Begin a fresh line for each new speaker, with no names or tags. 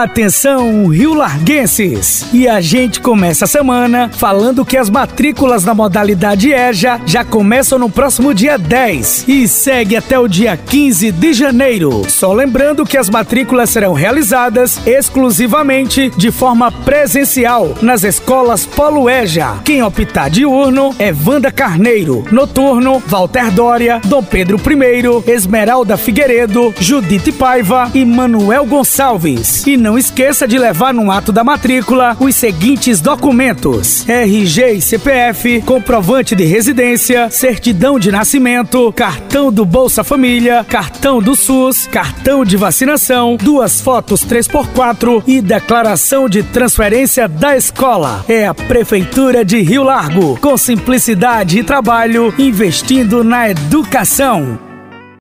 Atenção, Rio Larguenses! E a gente começa a semana falando que as matrículas na modalidade EJA já começam no próximo dia 10 e segue até o dia 15 de janeiro. Só lembrando que as matrículas serão realizadas exclusivamente de forma presencial nas escolas Polo EJA. Quem optar diurno é Wanda Carneiro, noturno Walter Dória, Dom Pedro I, Esmeralda Figueiredo, Judite Paiva e Manuel Gonçalves. E não esqueça de levar no ato da matrícula os seguintes documentos: RG e CPF, comprovante de residência, certidão de nascimento, cartão do Bolsa Família, cartão do SUS, cartão de vacinação, duas fotos 3x4 e declaração de transferência da escola. É a Prefeitura de Rio Largo, com simplicidade e trabalho, investindo na educação.